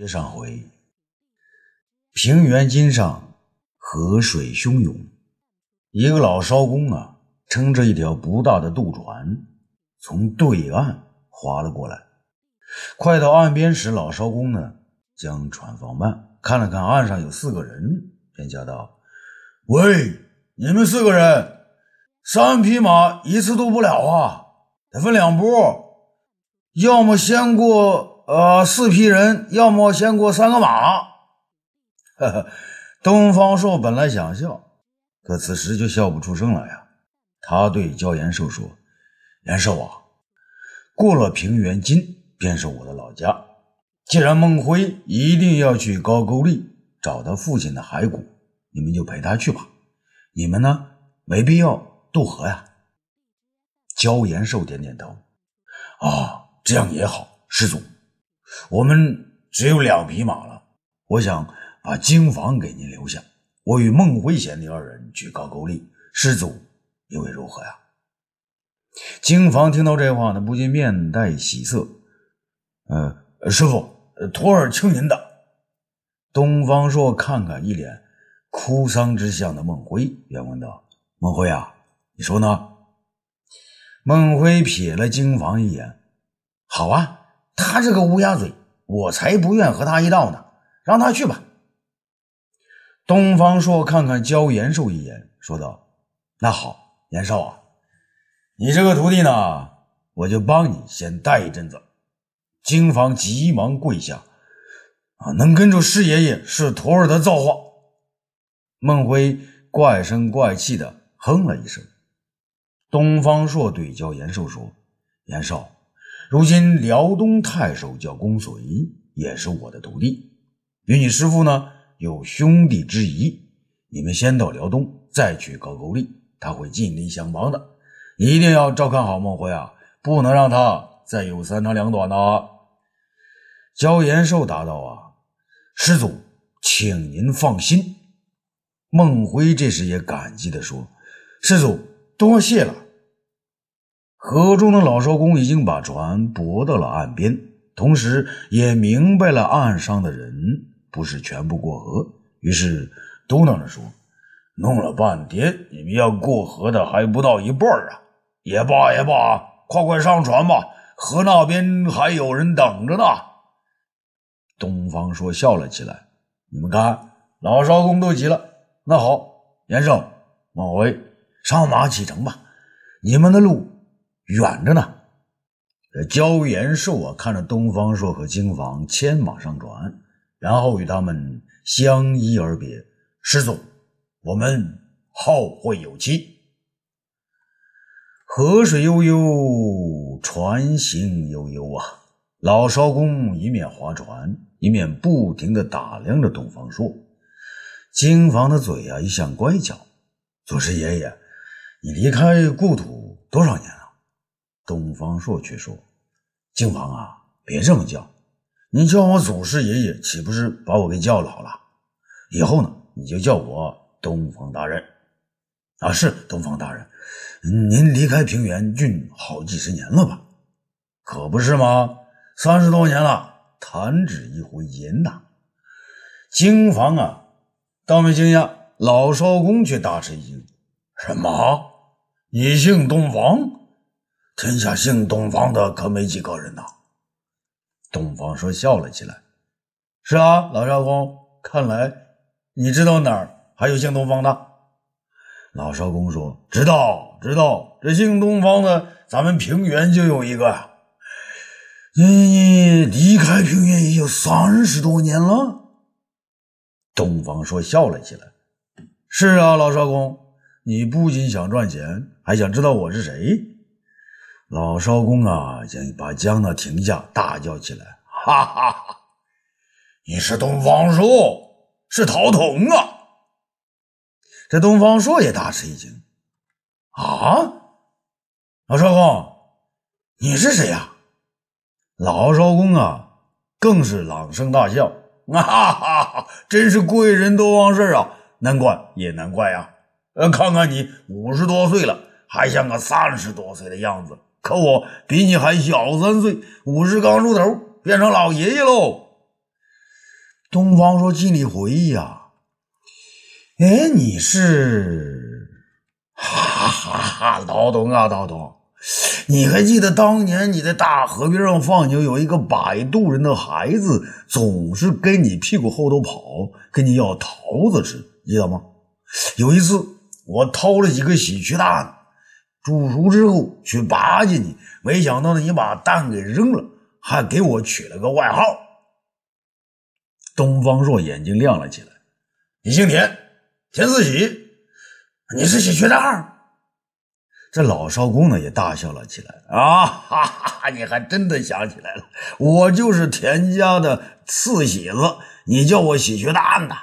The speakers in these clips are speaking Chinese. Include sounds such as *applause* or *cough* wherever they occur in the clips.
接上回，平原津上河水汹涌，一个老艄公啊，撑着一条不大的渡船，从对岸划了过来。快到岸边时，老艄公呢，将船放慢，看了看岸上有四个人，便叫道：“喂，你们四个人，三匹马一次渡不了啊，得分两波，要么先过。”呃，四批人，要么先过三个马。呵呵，东方朔本来想笑，可此时就笑不出声来呀。他对焦延寿说：“延寿啊，过了平原津便是我的老家。既然孟辉一定要去高句丽找他父亲的骸骨，你们就陪他去吧。你们呢，没必要渡河呀。”焦延寿点点头：“啊，这样也好，师祖。”我们只有两匹马了，我想把京房给您留下，我与孟辉贤弟二人去高句丽。师祖，又为如何呀？京房听到这话呢，不禁面带喜色。呃，师傅，徒儿听您的。东方朔看看一脸哭丧之相的孟辉，便问道：“孟辉啊，你说呢？”孟辉瞥了京房一眼：“好啊。”他这个乌鸦嘴，我才不愿和他一道呢。让他去吧。东方朔看看焦延寿一眼，说道：“那好，延寿啊，你这个徒弟呢，我就帮你先带一阵子。”金房急忙跪下：“啊，能跟着师爷爷是徒儿的造化。”孟辉怪声怪气的哼了一声。东方朔对焦延寿说：“延寿。”如今辽东太守叫公随，也是我的徒弟，与你师父呢有兄弟之谊。你们先到辽东，再去高句丽，他会尽力相帮的。一定要照看好孟辉啊，不能让他再有三长两短的。焦延寿答道：“啊，师祖，请您放心。”孟辉这时也感激地说：“师祖，多谢了。”河中的老艄公已经把船泊到了岸边，同时也明白了岸上的人不是全部过河，于是嘟囔着说：“弄了半天，你们要过河的还不到一半啊！也罢也罢，快快上船吧，河那边还有人等着呢。”东方朔笑了起来：“你们看，老艄公都急了。那好，严胜、孟辉，上马启程吧，你们的路。”远着呢，这焦延寿啊，看着东方朔和金房牵马上船，然后与他们相依而别。师祖，我们后会有期。河水悠悠，船行悠悠啊！老艄公一面划船，一面不停的打量着东方朔。金房的嘴啊，一向乖巧。祖师爷爷，你离开故土多少年？东方朔却说：“静房啊，别这么叫，你叫我祖师爷爷，岂不是把我给叫老了？以后呢，你就叫我东方大人。啊，是东方大人。您离开平原郡好几十年了吧？可不是吗？三十多年了，弹指一挥间呐。京房啊，倒没惊讶，老少公却大吃一惊：什么？你姓东方？”天下姓东方的可没几个人呐。东方说笑了起来：“是啊，老少公，看来你知道哪儿还有姓东方的。”老少公说：“知道，知道，这姓东方的，咱们平原就有一个。你你离开平原也有三十多年了。”东方说笑了起来：“是啊，老少公，你不仅想赚钱，还想知道我是谁。”老艄公啊，将把江呢停下，大叫起来：“哈哈哈！你是东方朔，是陶童啊！”这东方朔也大吃一惊：“啊，老艄公，你是谁呀？”老艄公啊，更是朗声大笑：“哈哈哈！真是贵人多忘事啊！难怪也难怪呀！呃，看看你五十多岁了，还像个三十多岁的样子。”可我比你还小三岁，五十刚出头，变成老爷爷喽。东方说尽力回忆呀，哎，你是，哈哈哈，老董啊，老董，你还记得当年你在大河边上放牛，有一个摆渡人的孩子总是跟你屁股后头跑，跟你要桃子吃，记得吗？有一次我偷了几个喜鹊蛋，煮熟之后去拔进去，没想到，你把蛋给扔了，还给我取了个外号。东方朔眼睛亮了起来。你姓田，田四喜，你是喜鹊蛋。这老少公呢也大笑了起来。啊哈哈，你还真的想起来了，我就是田家的四喜子，你叫我喜鹊蛋呐。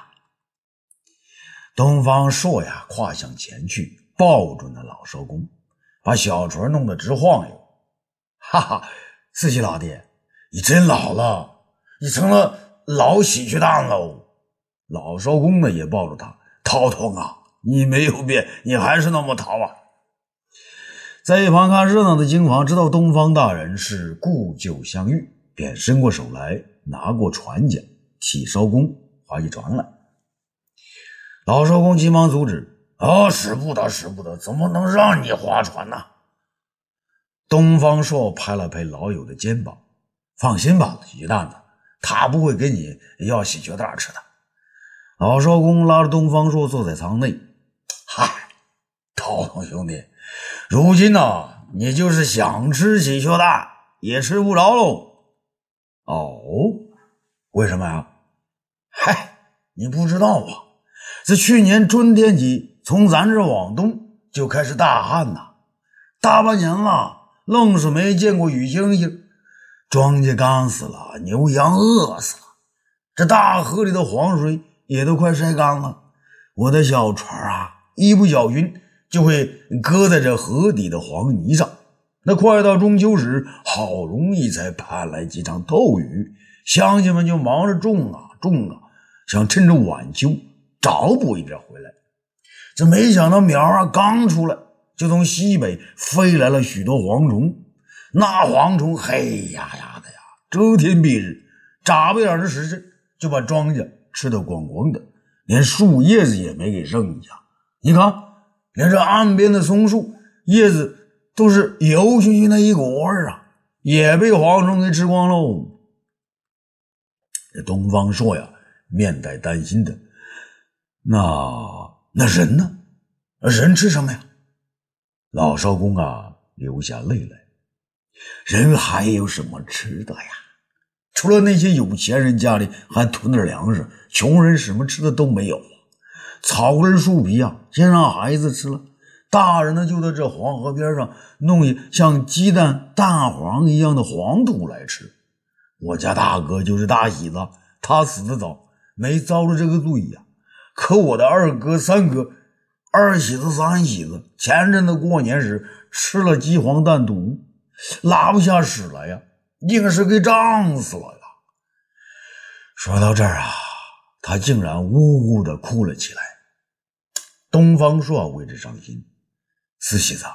东方朔呀，跨向前去，抱住那老少公，把小船弄得直晃悠。哈哈，四喜老弟，你真老了，你成了。老喜鹊蛋喽！老艄公呢也抱住他，涛涛啊，你没有变，你还是那么淘啊！在一旁看热闹的金房知道东方大人是故旧相遇，便伸过手来拿过船桨，替艄公划起船来。老艄公急忙阻止：“啊，使不得，使不得，怎么能让你划船呢？”东方朔拍了拍老友的肩膀：“放心吧，喜鹊蛋子。”他不会给你要喜鹊蛋吃的。老少公拉着东方朔坐在舱内。嗨，涛涛兄弟，如今呢，你就是想吃喜鹊蛋也吃不着喽。哦，为什么呀？嗨，你不知道啊，这去年春天起，从咱这往东就开始大旱呐，大半年了，愣是没见过雨星星。庄稼干死了，牛羊饿死了，这大河里的黄水也都快晒干了。我的小船啊，一不小心就会搁在这河底的黄泥上。那快到中秋时，好容易才盼来几场透雨，乡亲们就忙着种啊种啊，想趁着晚秋找补一点回来。这没想到苗啊刚出来，就从西北飞来了许多蝗虫。那蝗虫黑压压的呀，遮天蔽日，眨巴眼的时辰就把庄稼吃得光光的，连树叶子也没给剩下。你看，连这岸边的松树叶子都是油熏熏的一股味儿啊，也被蝗虫给吃光喽。这东方朔呀，面带担心的，那那人呢？人吃什么呀？老少公啊，流下泪来。人还有什么吃的呀？除了那些有钱人家里还囤点粮食，穷人什么吃的都没有。草根树皮啊，先让孩子吃了，大人呢就在这黄河边上弄一像鸡蛋蛋黄一样的黄土来吃。我家大哥就是大喜子，他死的早，没遭着这个罪呀。可我的二哥、三哥、二喜子、三喜子，前阵子过年时吃了鸡黄蛋毒。拉不下屎来呀，硬是给胀死了呀！说到这儿啊，他竟然呜呜的哭了起来。东方朔为之伤心，四喜子，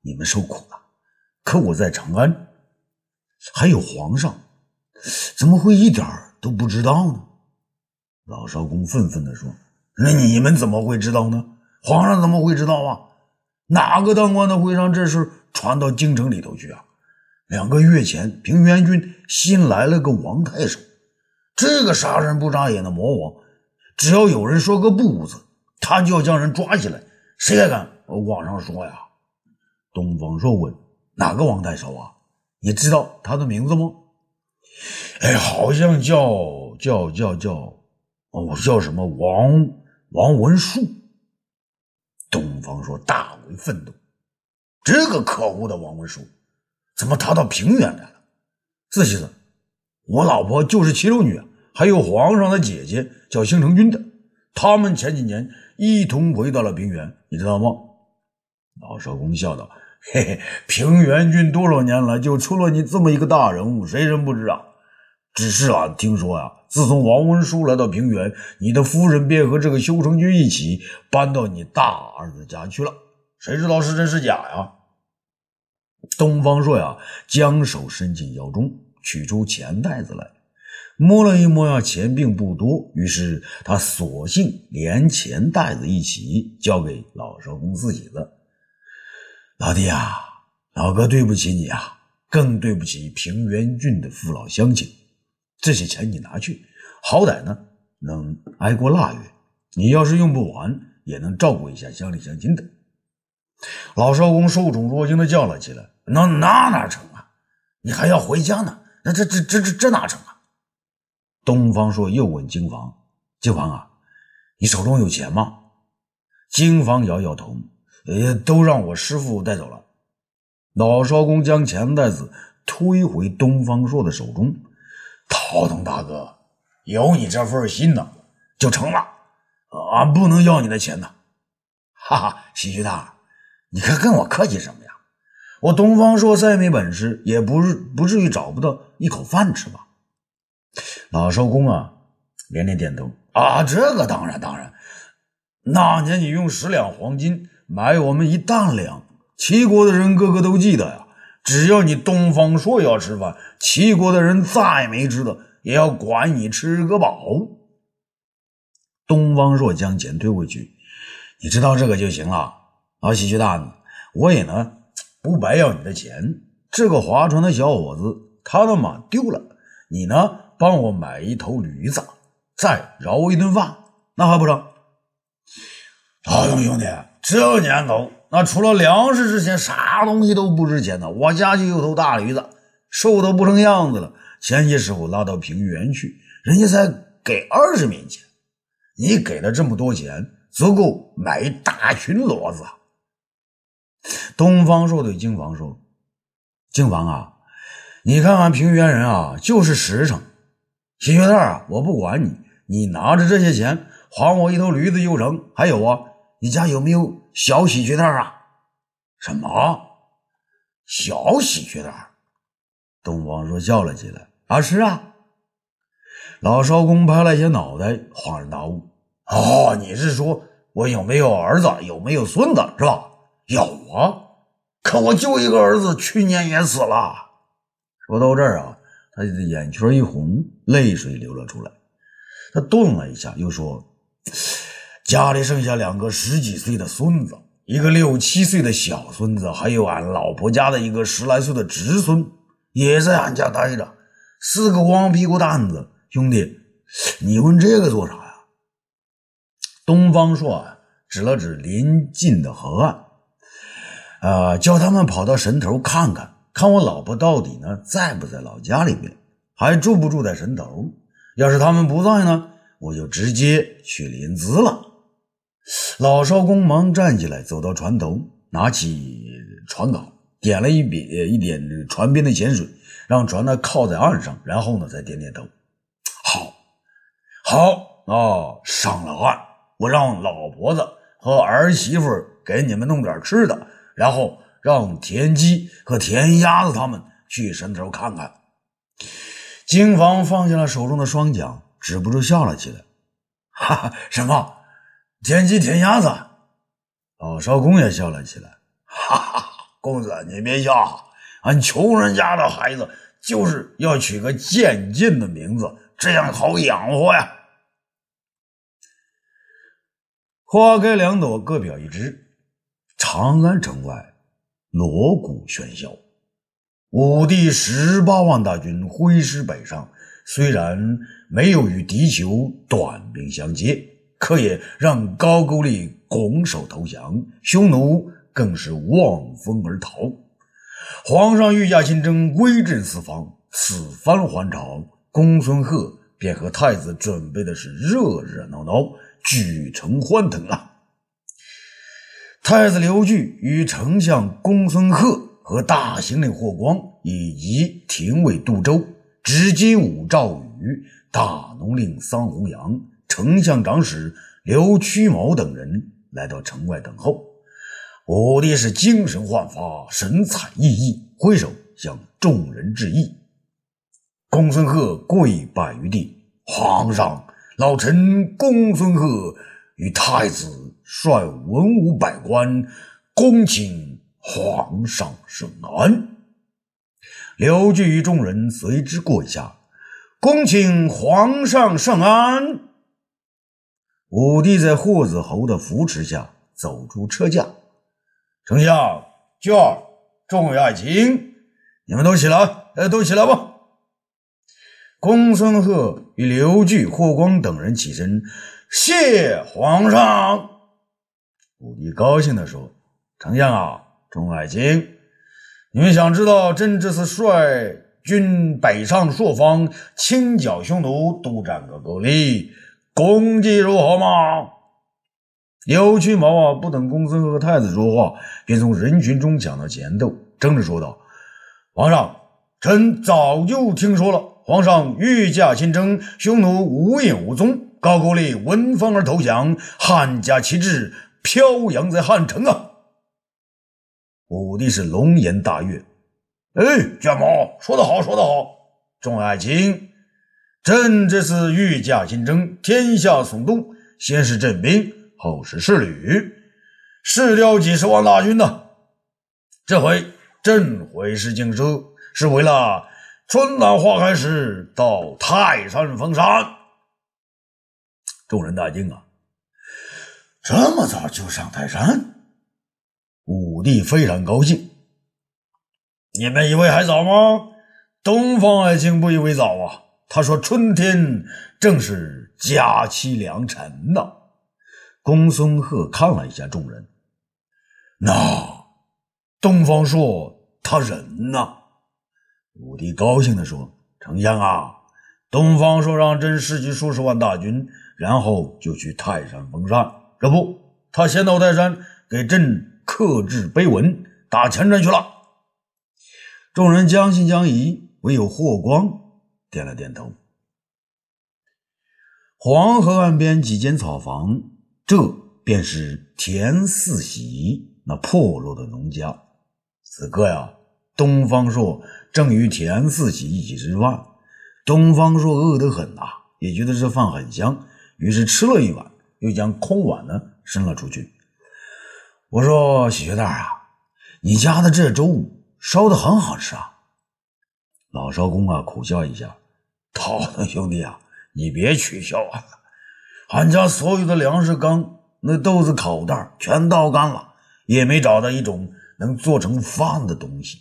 你们受苦了。可我在长安，还有皇上，怎么会一点都不知道呢？老少公愤愤地说：“那你们怎么会知道呢？皇上怎么会知道啊？哪个当官的会让这事传到京城里头去啊？”两个月前，平原郡新来了个王太守，这个杀人不眨眼的魔王，只要有人说个不字，他就要将人抓起来。谁还敢往上说呀？东方朔问：“哪个王太守啊？你知道他的名字吗？”哎，好像叫叫叫叫，哦，叫什么王王文树。东方朔大为愤怒，这个可恶的王文树！怎么逃到平原来了？四喜子，我老婆就是齐禄女，还有皇上的姐姐叫兴城君的，他们前几年一同回到了平原，你知道吗？老少公笑道：“嘿嘿，平原郡多少年了，就出了你这么一个大人物，谁人不知啊？只是啊，听说呀，自从王文书来到平原，你的夫人便和这个修成君一起搬到你大儿子家去了，谁知道是真是假呀？”东方朔呀，将手伸进腰中，取出钱袋子来，摸了一摸呀，钱并不多，于是他索性连钱袋子一起交给老少公自己了。老弟啊，老哥对不起你啊，更对不起平原郡的父老乡亲。这些钱你拿去，好歹呢能挨过腊月。你要是用不完，也能照顾一下乡里乡亲的。老少公受宠若惊的叫了起来：“那那哪成啊？你还要回家呢？那这这这这这哪成啊？”东方朔又问金房：“金房啊，你手中有钱吗？”金房摇摇头：“呃，都让我师傅带走了。”老少公将钱袋子推回东方朔的手中：“陶东大哥，有你这份心呢，就成了。俺不能要你的钱呢。”哈哈，喜剧大，你可跟我客气什么呀？我东方朔再没本事，也不是不至于找不到一口饭吃吧？老少公啊，连连点头啊，这个当然当然。那年你用十两黄金买我们一担粮，齐国的人个个都记得呀。只要你东方朔要吃饭，齐国的人再没吃的，也要管你吃个饱。东方朔将钱推回去，你知道这个就行了。啊，喜鹊大，我也呢不白要你的钱。这个划船的小伙子，他的马丢了，你呢？帮我买一头驴子，再饶我一顿饭，那还不成？老兄兄弟，这年头，那除了粮食值钱，啥东西都不值钱呢。我家就有头大驴子，瘦的不成样子了。前些时候拉到平原去，人家才给二十面钱，你给了这么多钱，足够买一大群骡子。东方朔对金房说：“金房啊，你看看平原人啊，就是实诚。”喜鹊蛋啊，我不管你，你拿着这些钱还我一头驴子就成。还有啊，你家有没有小喜鹊蛋啊？什么小喜鹊蛋？东方朔叫了起来：“啊，是啊！”老少公拍了一下脑袋，恍然大悟：“哦，你是说我有没有儿子，有没有孙子，是吧？有啊，可我就一个儿子，去年也死了。”说到这儿啊。他眼圈一红，泪水流了出来。他顿了一下，又说：“家里剩下两个十几岁的孙子，一个六七岁的小孙子，还有俺老婆家的一个十来岁的侄孙，也在俺家待着。四个光屁股蛋子，兄弟，你问这个做啥呀？”东方朔啊，指了指临近的河岸，啊，叫他们跑到神头看看。看我老婆到底呢，在不在老家里边，还住不住在神头？要是他们不在呢，我就直接去临淄了。老艄公忙站起来，走到船头，拿起船杆，点了一笔一点船边的咸水，让船呢靠在岸上，然后呢再点点头。好，好啊，上了岸，我让老婆子和儿媳妇给你们弄点吃的，然后。让田鸡和田鸭子他们去神头看看。金房放下了手中的双桨，止不住笑了起来。哈 *laughs* 哈，什么田鸡田鸭子？老少公也笑了起来。哈哈，公子你别笑，俺穷人家的孩子就是要取个渐进的名字，这样好养活呀。花开两朵，各表一枝。长安城外。锣鼓喧嚣，武帝十八万大军挥师北上，虽然没有与敌酋短兵相接，可也让高句丽拱手投降，匈奴更是望风而逃。皇上御驾亲征，威震四方。此番还朝，公孙贺便和太子准备的是热热闹闹，举城欢腾啊！太子刘据与丞相公孙贺和大行令霍光以及廷尉杜周、执金吾赵宇、大农令桑弘羊、丞相长史刘屈毛等人来到城外等候。武帝是精神焕发，神采奕奕，挥手向众人致意。公孙贺跪拜于地：“皇上，老臣公孙贺与太子。”率文武百官，恭请皇上圣安。刘据与众人随之跪下。恭请皇上圣安。武帝在霍子侯的扶持下走出车驾，丞相、娟儿、众位爱卿，你们都起来，呃，都起来吧。公孙贺与刘据、霍光等人起身，谢皇上。武帝高兴地说：“丞相啊，众爱卿，你们想知道朕这次率军北上朔方，清剿匈奴，督战各勾力？”功绩如何吗？刘屈毛啊，不等公孙贺和太子说话，便从人群中抢到前头，争着说道：“皇上，臣早就听说了，皇上御驾亲征，匈奴无影无踪，高句丽闻风而投降，汉家旗帜飘扬在汉城啊！”武帝是龙颜大悦，哎，卷毛说得好，说得好，众爱卿。朕这次御驾亲征，天下耸动，先是镇兵，后是侍旅，试调几十万大军呢。这回朕回师京师，是为了春暖花开时到泰山封禅。众人大惊啊！这么早就上泰山？武帝非常高兴。你们以为还早吗？东方爱卿不以为早啊。他说：“春天正是佳期良辰呐。”公孙贺看了一下众人，那东方朔他人呢？武帝高兴地说：“丞相啊，东方朔让朕失去数十万大军，然后就去泰山封禅。这不，他先到泰山给朕刻制碑文，打前阵去了。”众人将信将疑，唯有霍光。点了点头。黄河岸边几间草房，这便是田四喜那破落的农家。此刻呀，东方朔正与田四喜一起吃饭。东方朔饿得很呐，也觉得这饭很香，于是吃了一碗，又将空碗呢伸了出去。我说：“喜鹊蛋啊，你家的这粥烧的很好吃啊。”老艄公啊，苦笑一下。*laughs* 涛腾兄弟啊，你别取笑俺。俺家所有的粮食缸、那豆子口袋全倒干了，也没找到一种能做成饭的东西。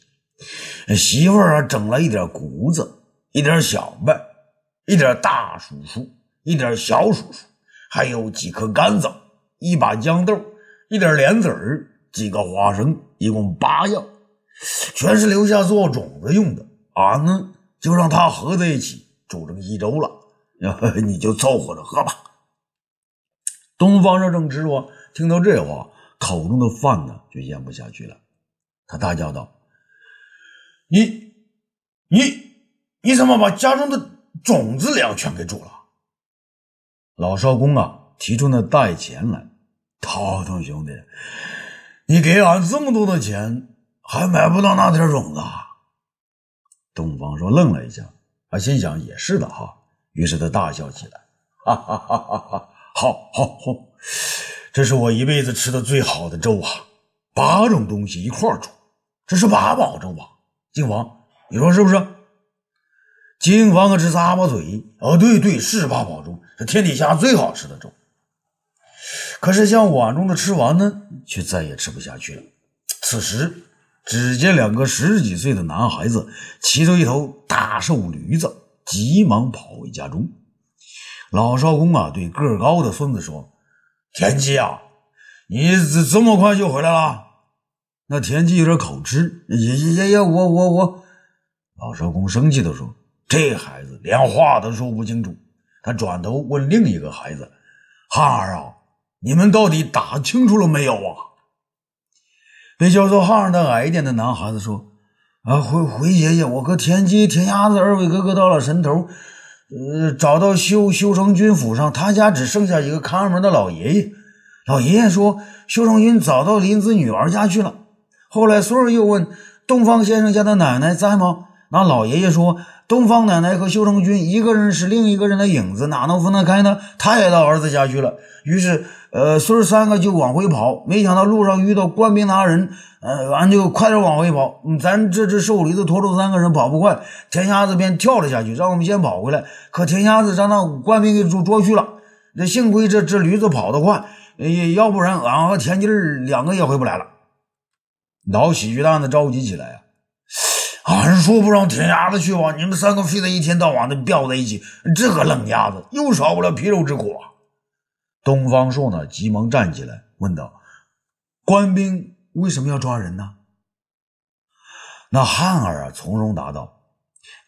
媳妇儿啊，整了一点谷子，一点小麦，一点大薯薯，一点小薯薯，还有几颗甘枣，一把豇豆，一点莲子儿，几个花生，一共八样，全是留下做种子用的。俺呢，就让它合在一起。煮成稀粥了，*laughs* 你就凑合着喝吧。东方朔正吃着，听到这话，口中的饭呢就咽不下去了。他大叫道：“你、你、你怎么把家中的种子粮全给煮了？”老少公啊，提出那带钱来。涛腾兄弟，你给俺这么多的钱，还买不到那点种子？东方朔愣了一下。他心想也是的哈，于是他大笑起来，哈哈哈哈哈！好，好，好，这是我一辈子吃的最好的粥啊！八种东西一块煮，这是八宝粥啊！金王，你说是不是？金王可直咂巴嘴。哦，对对，是八宝粥，是天底下最好吃的粥。可是像碗中的吃完呢，却再也吃不下去了。此时。只见两个十几岁的男孩子骑着一头大瘦驴子，急忙跑回家中。老少公啊，对个高的孙子说：“田鸡啊，你这这么快就回来了？”那田鸡有点口吃，爷爷爷爷，我我我。老少公生气的说：“这孩子连话都说不清楚。”他转头问另一个孩子：“汉儿啊，你们到底打清楚了没有啊？”被叫做汉的矮一点的男孩子说：“啊，回回爷爷，我和田鸡、田鸭子二位哥哥到了神头，呃，找到修修成军府上，他家只剩下一个看门的老爷爷。老爷爷说，修成军早到林子女儿家去了。后来孙儿又问东方先生家的奶奶在吗？那老爷爷说，东方奶奶和修成君一个人是另一个人的影子，哪能分得开呢？他也到儿子家去了。于是，呃，孙三个就往回跑。没想到路上遇到官兵拿人，呃，俺就快点往回跑。咱这只瘦驴子拖住三个人跑不快，田瞎子便跳了下去，让我们先跑回来。可田瞎子让那官兵给捉捉去了。这幸亏这只驴子跑得快，要不然俺和田鸡儿两个也回不来了。老喜剧蛋子着急起来！俺说不让田鸭子去吧，你们三个非得一天到晚的吊在一起，这个愣鸭子又少不了皮肉之苦啊！东方朔呢，急忙站起来问道：“官兵为什么要抓人呢？”那汉儿啊，从容答道。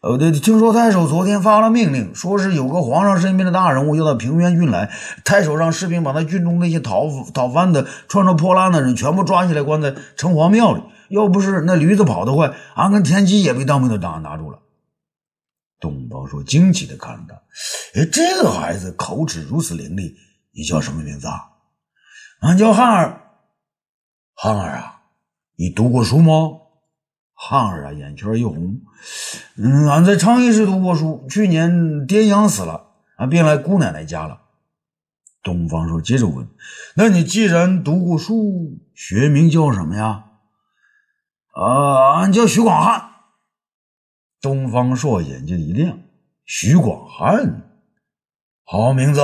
呃，对，听说太守昨天发了命令，说是有个皇上身边的大人物要到平原郡来。太守让士兵把他郡中那些讨讨饭的、穿着破烂的人全部抓起来，关在城隍庙里。要不是那驴子跑得快，俺跟田鸡也被当兵的拿拿住了。东方朔惊奇的看着他，哎，这个孩子口齿如此伶俐，你叫什么名字啊？俺叫汉儿。汉儿啊，你读过书吗？汉儿啊，眼圈一红。嗯，俺在昌邑市读过书，去年爹娘死了，俺便来姑奶奶家了。东方朔接着问：“那你既然读过书，学名叫什么呀？”“啊，俺叫徐广汉。”东方朔眼睛一亮：“徐广汉，好名字。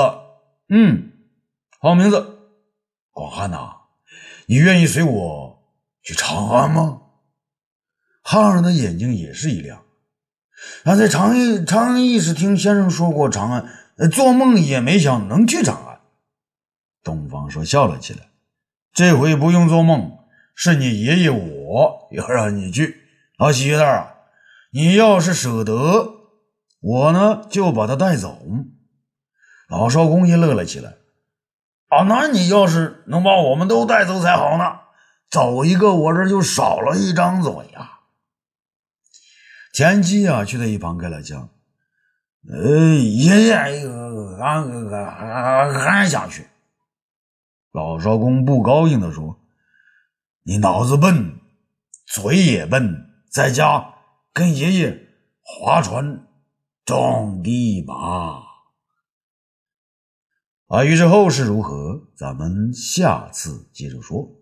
嗯，好名字。广汉呐，你愿意随我去长安吗？”汉儿的眼睛也是一亮，俺在长安长安驿是听先生说过长安，做梦也没想能去长安。东方朔笑了起来，这回不用做梦，是你爷爷我要让你去。老喜蛋啊，你要是舍得，我呢就把他带走。老少公也乐了起来，啊，那你要是能把我们都带走才好呢，走一个我这就少了一张嘴呀。田鸡啊，却在一旁开了枪。呃，爷爷，俺俺俺俺想去。老少公不高兴的说：“你脑子笨，嘴也笨，在家跟爷爷划船种地吧。”啊，于是后事如何，咱们下次接着说。